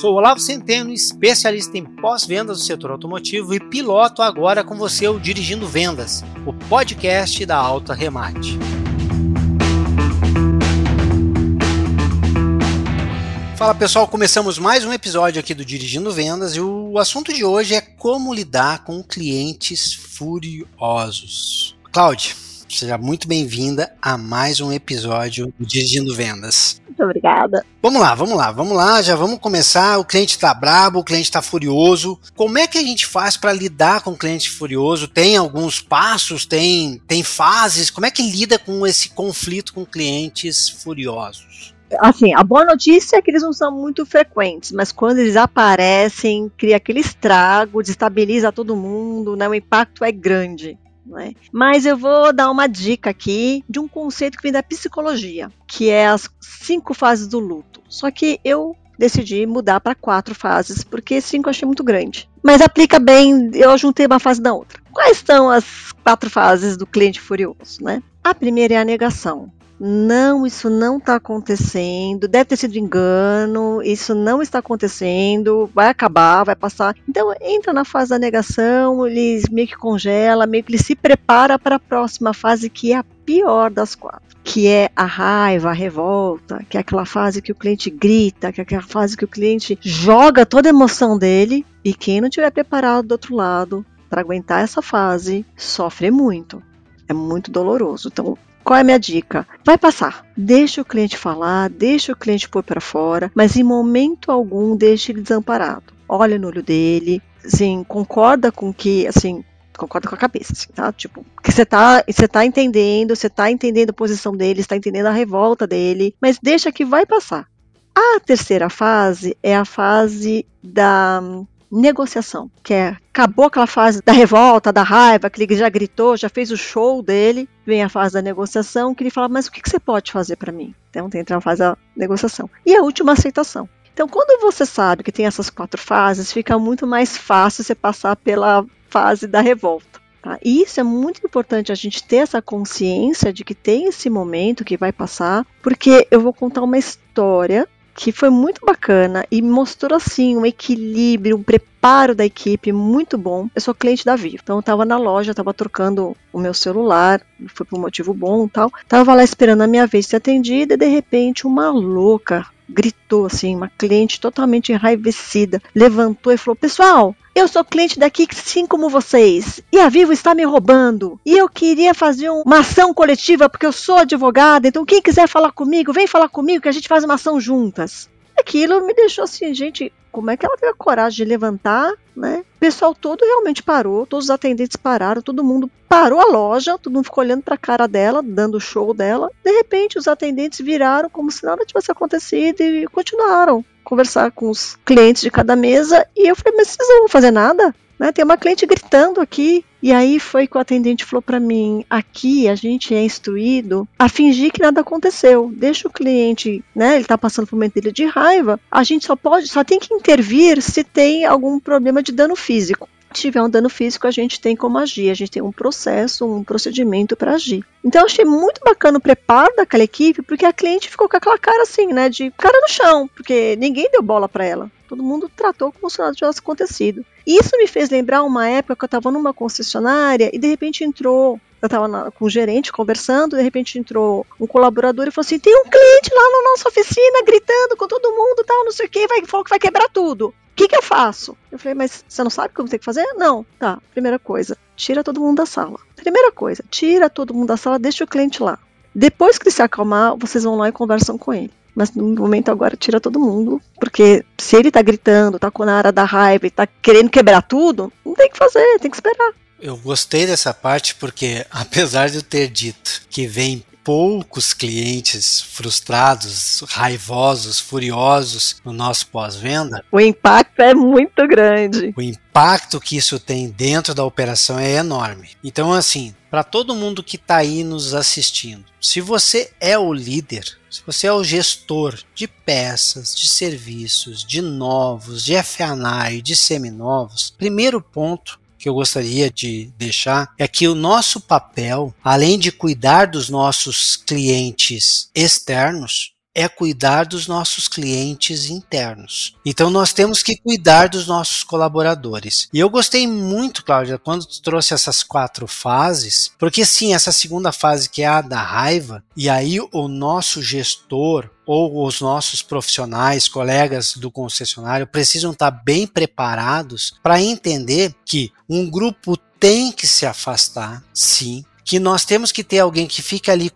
Sou Olavo Centeno, especialista em pós-vendas do setor automotivo e piloto agora com você o Dirigindo Vendas, o podcast da Alta Remate. Fala pessoal, começamos mais um episódio aqui do Dirigindo Vendas e o assunto de hoje é como lidar com clientes furiosos. Cláudia, seja muito bem-vinda a mais um episódio do Dirigindo Vendas. Muito obrigada. Vamos lá, vamos lá, vamos lá, já vamos começar. O cliente está brabo, o cliente está furioso. Como é que a gente faz para lidar com o cliente furioso? Tem alguns passos, tem, tem fases? Como é que lida com esse conflito com clientes furiosos? assim, a boa notícia é que eles não são muito frequentes, mas quando eles aparecem, cria aquele estrago, destabiliza todo mundo, né? O impacto é grande. Né? Mas eu vou dar uma dica aqui de um conceito que vem da psicologia, que é as cinco fases do luto. Só que eu decidi mudar para quatro fases, porque cinco eu achei muito grande. Mas aplica bem, eu juntei uma fase da outra. Quais são as quatro fases do cliente furioso? Né? A primeira é a negação não, isso não está acontecendo, deve ter sido engano, isso não está acontecendo, vai acabar, vai passar. Então entra na fase da negação, ele meio que congela, meio que ele se prepara para a próxima fase, que é a pior das quatro. Que é a raiva, a revolta, que é aquela fase que o cliente grita, que é aquela fase que o cliente joga toda a emoção dele, e quem não tiver preparado do outro lado para aguentar essa fase sofre muito. É muito doloroso. Então, qual é a minha dica? Vai passar. Deixa o cliente falar, deixa o cliente pôr para fora, mas em momento algum deixe ele desamparado. Olha no olho dele, concorda com que, assim, concorda com a cabeça, assim, tá? Tipo, que você tá, você tá entendendo, você tá entendendo a posição dele, está entendendo a revolta dele, mas deixa que vai passar. A terceira fase é a fase da negociação, que é acabou aquela fase da revolta, da raiva, que ele já gritou, já fez o show dele, vem a fase da negociação, que ele fala, mas o que, que você pode fazer para mim? Então tem a fase da negociação. E a última, a aceitação. Então, quando você sabe que tem essas quatro fases, fica muito mais fácil você passar pela fase da revolta. Tá? E isso é muito importante a gente ter essa consciência de que tem esse momento que vai passar, porque eu vou contar uma história que foi muito bacana e mostrou assim um equilíbrio, um preparo da equipe muito bom. Eu sou cliente da Vivo, então eu tava na loja, tava trocando o meu celular, foi por um motivo bom, tal. Tava lá esperando a minha vez ser atendida e de repente uma louca gritou assim, uma cliente totalmente enraivecida, levantou e falou: "Pessoal, eu sou cliente daqui, sim como vocês, e a Vivo está me roubando. E eu queria fazer uma ação coletiva porque eu sou advogada, então quem quiser falar comigo, vem falar comigo que a gente faz uma ação juntas." Aquilo me deixou assim, gente, como é que ela teve a coragem de levantar, né? O pessoal todo realmente parou, todos os atendentes pararam, todo mundo parou a loja, todo mundo ficou olhando para a cara dela, dando o show dela. De repente, os atendentes viraram como se nada tivesse acontecido e continuaram conversar com os clientes de cada mesa. E eu falei, mas vocês não vão fazer nada? Né? Tem uma cliente gritando aqui. E aí foi que o atendente falou para mim: aqui a gente é instruído a fingir que nada aconteceu. Deixa o cliente, né? Ele está passando por um momento dele de raiva. A gente só pode, só tem que intervir se tem algum problema de dano físico tiver um dano físico, a gente tem como agir, a gente tem um processo, um procedimento para agir. Então achei muito bacana o preparo daquela equipe, porque a cliente ficou com aquela cara assim, né, de cara no chão, porque ninguém deu bola para ela. Todo mundo tratou como se nada tivesse acontecido. E isso me fez lembrar uma época que eu estava numa concessionária e de repente entrou eu estava com o gerente conversando, de repente entrou um colaborador e falou assim: tem um cliente lá na nossa oficina gritando com todo mundo, tal, não sei o que, vai, falou que vai quebrar tudo. O que, que eu faço? Eu falei, mas você não sabe como tem que fazer? Não. Tá, primeira coisa, tira todo mundo da sala. Primeira coisa, tira todo mundo da sala, deixa o cliente lá. Depois que ele se acalmar, vocês vão lá e conversam com ele. Mas no momento agora tira todo mundo, porque se ele tá gritando, tá com a área da raiva e tá querendo quebrar tudo, não tem que fazer, tem que esperar. Eu gostei dessa parte porque, apesar de eu ter dito que vem poucos clientes frustrados, raivosos, furiosos no nosso pós-venda. O impacto é muito grande. O impacto que isso tem dentro da operação é enorme. Então, assim, para todo mundo que está aí nos assistindo, se você é o líder, se você é o gestor de peças, de serviços, de novos, de e de seminovos, primeiro ponto que eu gostaria de deixar é que o nosso papel, além de cuidar dos nossos clientes externos, é cuidar dos nossos clientes internos. Então nós temos que cuidar dos nossos colaboradores. E eu gostei muito, Cláudia, quando tu trouxe essas quatro fases, porque sim, essa segunda fase que é a da raiva, e aí o nosso gestor ou os nossos profissionais, colegas do concessionário, precisam estar bem preparados para entender que um grupo tem que se afastar, sim, que nós temos que ter alguém que fica ali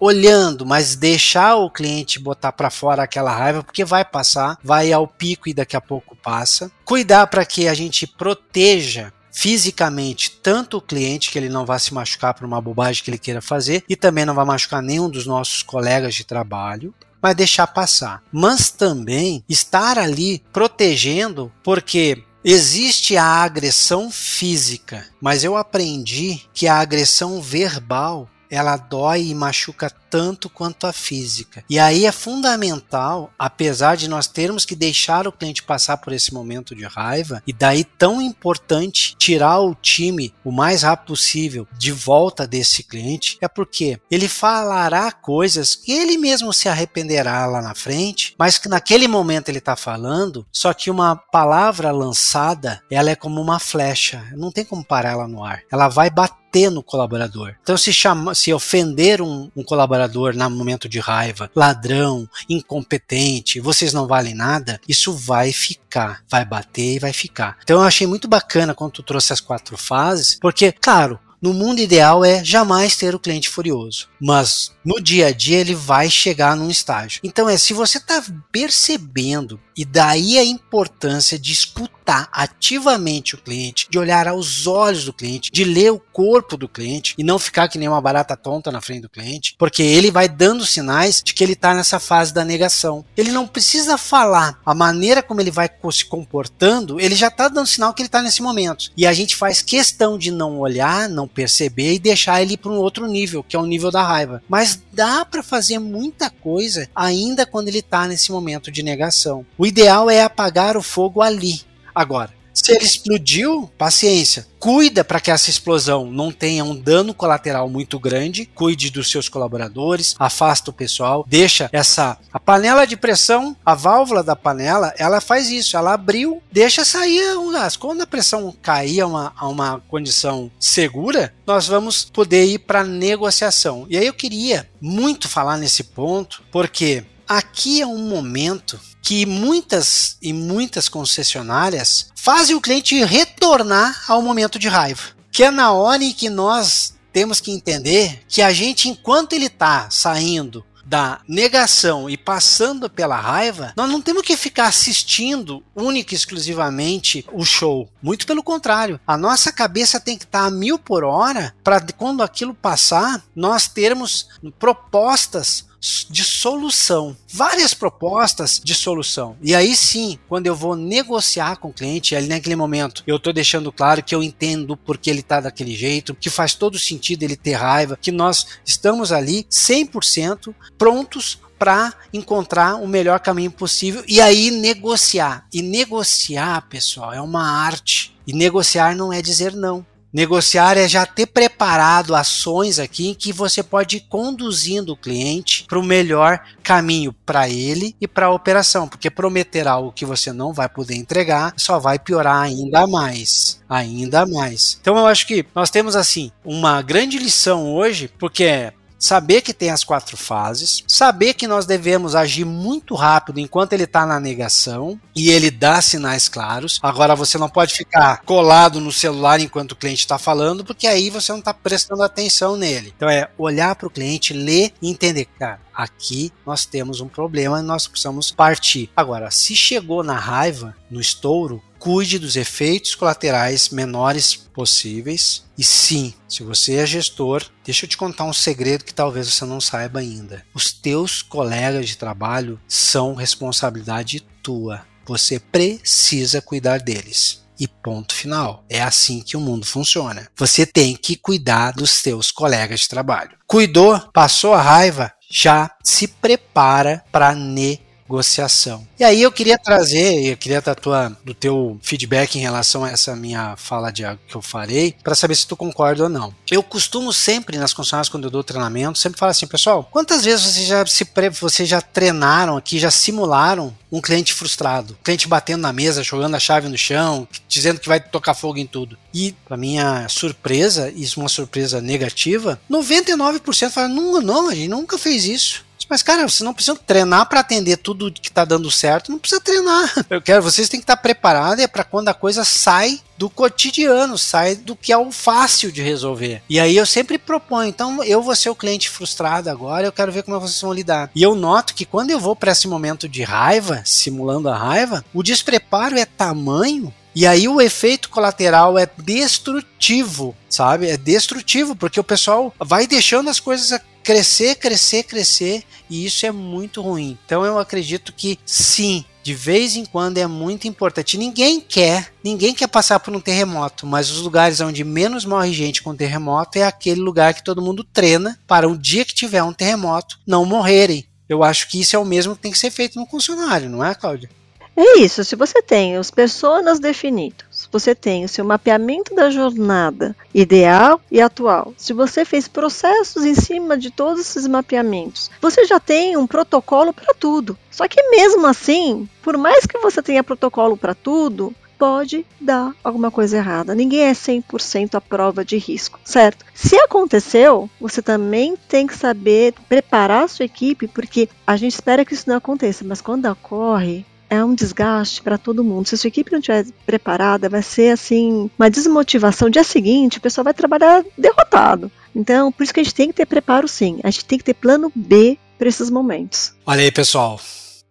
olhando, mas deixar o cliente botar para fora aquela raiva, porque vai passar, vai ao pico e daqui a pouco passa. Cuidar para que a gente proteja fisicamente tanto o cliente que ele não vá se machucar por uma bobagem que ele queira fazer e também não vai machucar nenhum dos nossos colegas de trabalho mas deixar passar. Mas também estar ali protegendo, porque Existe a agressão física, mas eu aprendi que a agressão verbal ela dói e machuca tanto quanto a física. E aí é fundamental, apesar de nós termos que deixar o cliente passar por esse momento de raiva, e daí tão importante tirar o time o mais rápido possível de volta desse cliente, é porque ele falará coisas que ele mesmo se arrependerá lá na frente, mas que naquele momento ele está falando, só que uma palavra lançada, ela é como uma flecha, não tem como parar ela no ar. Ela vai bater bater no colaborador. Então, se, chama, se ofender um, um colaborador no momento de raiva, ladrão, incompetente, vocês não valem nada, isso vai ficar, vai bater e vai ficar. Então, eu achei muito bacana quando tu trouxe as quatro fases, porque, claro, no mundo ideal é jamais ter o cliente furioso, mas no dia a dia ele vai chegar num estágio. Então é se você está percebendo e daí a importância de escutar ativamente o cliente, de olhar aos olhos do cliente, de ler o corpo do cliente e não ficar que nem uma barata tonta na frente do cliente, porque ele vai dando sinais de que ele está nessa fase da negação. Ele não precisa falar a maneira como ele vai se comportando, ele já está dando sinal que ele está nesse momento. E a gente faz questão de não olhar, não perceber e deixar ele para um outro nível, que é o nível da raiva. Mas dá para fazer muita coisa ainda quando ele está nesse momento de negação. O ideal é apagar o fogo ali. Agora, se ele explodiu, paciência. Cuida para que essa explosão não tenha um dano colateral muito grande. Cuide dos seus colaboradores, afasta o pessoal, deixa essa a panela de pressão, a válvula da panela, ela faz isso. Ela abriu, deixa sair o gás. Quando a pressão cair a uma, a uma condição segura, nós vamos poder ir para negociação. E aí eu queria muito falar nesse ponto, porque aqui é um momento que muitas e muitas concessionárias fazem o cliente retornar ao momento de raiva. Que é na hora em que nós temos que entender que a gente, enquanto ele está saindo da negação e passando pela raiva, nós não temos que ficar assistindo única e exclusivamente o show. Muito pelo contrário, a nossa cabeça tem que estar a mil por hora para quando aquilo passar, nós termos propostas de solução, várias propostas de solução. E aí sim, quando eu vou negociar com o cliente, ali naquele momento, eu estou deixando claro que eu entendo porque ele está daquele jeito, que faz todo sentido ele ter raiva, que nós estamos ali 100% prontos para encontrar o melhor caminho possível e aí negociar. E negociar, pessoal, é uma arte. E negociar não é dizer não. Negociar é já ter preparado ações aqui que você pode ir conduzindo o cliente para o melhor caminho para ele e para a operação, porque prometer algo que você não vai poder entregar só vai piorar ainda mais, ainda mais. Então eu acho que nós temos assim uma grande lição hoje, porque saber que tem as quatro fases, saber que nós devemos agir muito rápido enquanto ele está na negação e ele dá sinais claros. Agora você não pode ficar colado no celular enquanto o cliente está falando, porque aí você não está prestando atenção nele. Então é olhar para o cliente, ler e entender, cara, aqui nós temos um problema e nós precisamos partir. Agora, se chegou na raiva, no estouro, cuide dos efeitos colaterais menores possíveis. E sim, se você é gestor, deixa eu te contar um segredo que talvez você não saiba ainda. Os teus colegas de trabalho são responsabilidade tua. Você precisa cuidar deles. E ponto final. É assim que o mundo funciona. Você tem que cuidar dos teus colegas de trabalho. Cuidou, passou a raiva, já se prepara para negociar negociação. E aí eu queria trazer, eu queria da tua, do teu feedback em relação a essa minha fala de que eu farei, para saber se tu concorda ou não. Eu costumo sempre nas concessionárias quando eu dou treinamento, sempre falar assim, pessoal, quantas vezes vocês já se vocês já treinaram aqui, já simularam um cliente frustrado, cliente batendo na mesa, jogando a chave no chão, dizendo que vai tocar fogo em tudo. E para minha surpresa, isso é uma surpresa negativa, 99% fala: "Não, não, a gente nunca fez isso". Mas, cara, você não precisa treinar para atender tudo que tá dando certo, não precisa treinar. Eu quero, vocês têm que estar preparados é para quando a coisa sai do cotidiano, sai do que é o fácil de resolver. E aí eu sempre proponho, então eu vou ser o cliente frustrado agora, eu quero ver como vocês vão lidar. E eu noto que quando eu vou para esse momento de raiva, simulando a raiva, o despreparo é tamanho e aí o efeito colateral é destrutivo, sabe? É destrutivo, porque o pessoal vai deixando as coisas crescer, crescer, crescer, e isso é muito ruim. Então eu acredito que sim, de vez em quando é muito importante. Ninguém quer, ninguém quer passar por um terremoto, mas os lugares onde menos morre gente com terremoto é aquele lugar que todo mundo treina para um dia que tiver um terremoto não morrerem. Eu acho que isso é o mesmo que tem que ser feito no funcionário, não é, Cláudia? É isso, se você tem os personas definidos, você tem o seu mapeamento da jornada ideal e atual, se você fez processos em cima de todos esses mapeamentos, você já tem um protocolo para tudo. Só que mesmo assim, por mais que você tenha protocolo para tudo, pode dar alguma coisa errada. Ninguém é 100% a prova de risco, certo? Se aconteceu, você também tem que saber preparar a sua equipe, porque a gente espera que isso não aconteça, mas quando ocorre, é um desgaste para todo mundo. Se a sua equipe não estiver preparada, vai ser assim uma desmotivação. Dia seguinte, o pessoal vai trabalhar derrotado. Então, por isso que a gente tem que ter preparo sim. A gente tem que ter plano B para esses momentos. Olha aí, pessoal.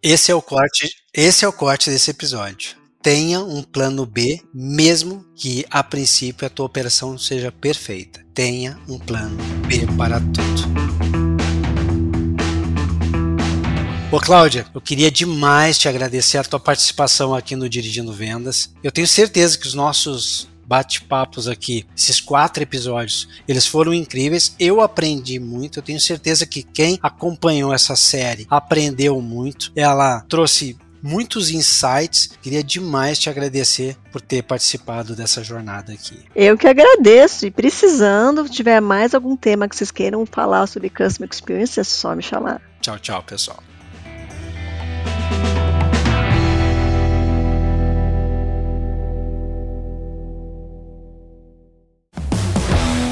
Esse é o corte, esse é o corte desse episódio. Tenha um plano B, mesmo que a princípio a tua operação seja perfeita. Tenha um plano B para tudo. Ô Cláudia, eu queria demais te agradecer a tua participação aqui no Dirigindo Vendas. Eu tenho certeza que os nossos bate-papos aqui, esses quatro episódios, eles foram incríveis. Eu aprendi muito. Eu tenho certeza que quem acompanhou essa série aprendeu muito. Ela trouxe muitos insights. Queria demais te agradecer por ter participado dessa jornada aqui. Eu que agradeço. E precisando, tiver mais algum tema que vocês queiram falar sobre Customer Experience, é só me chamar. Tchau, tchau, pessoal.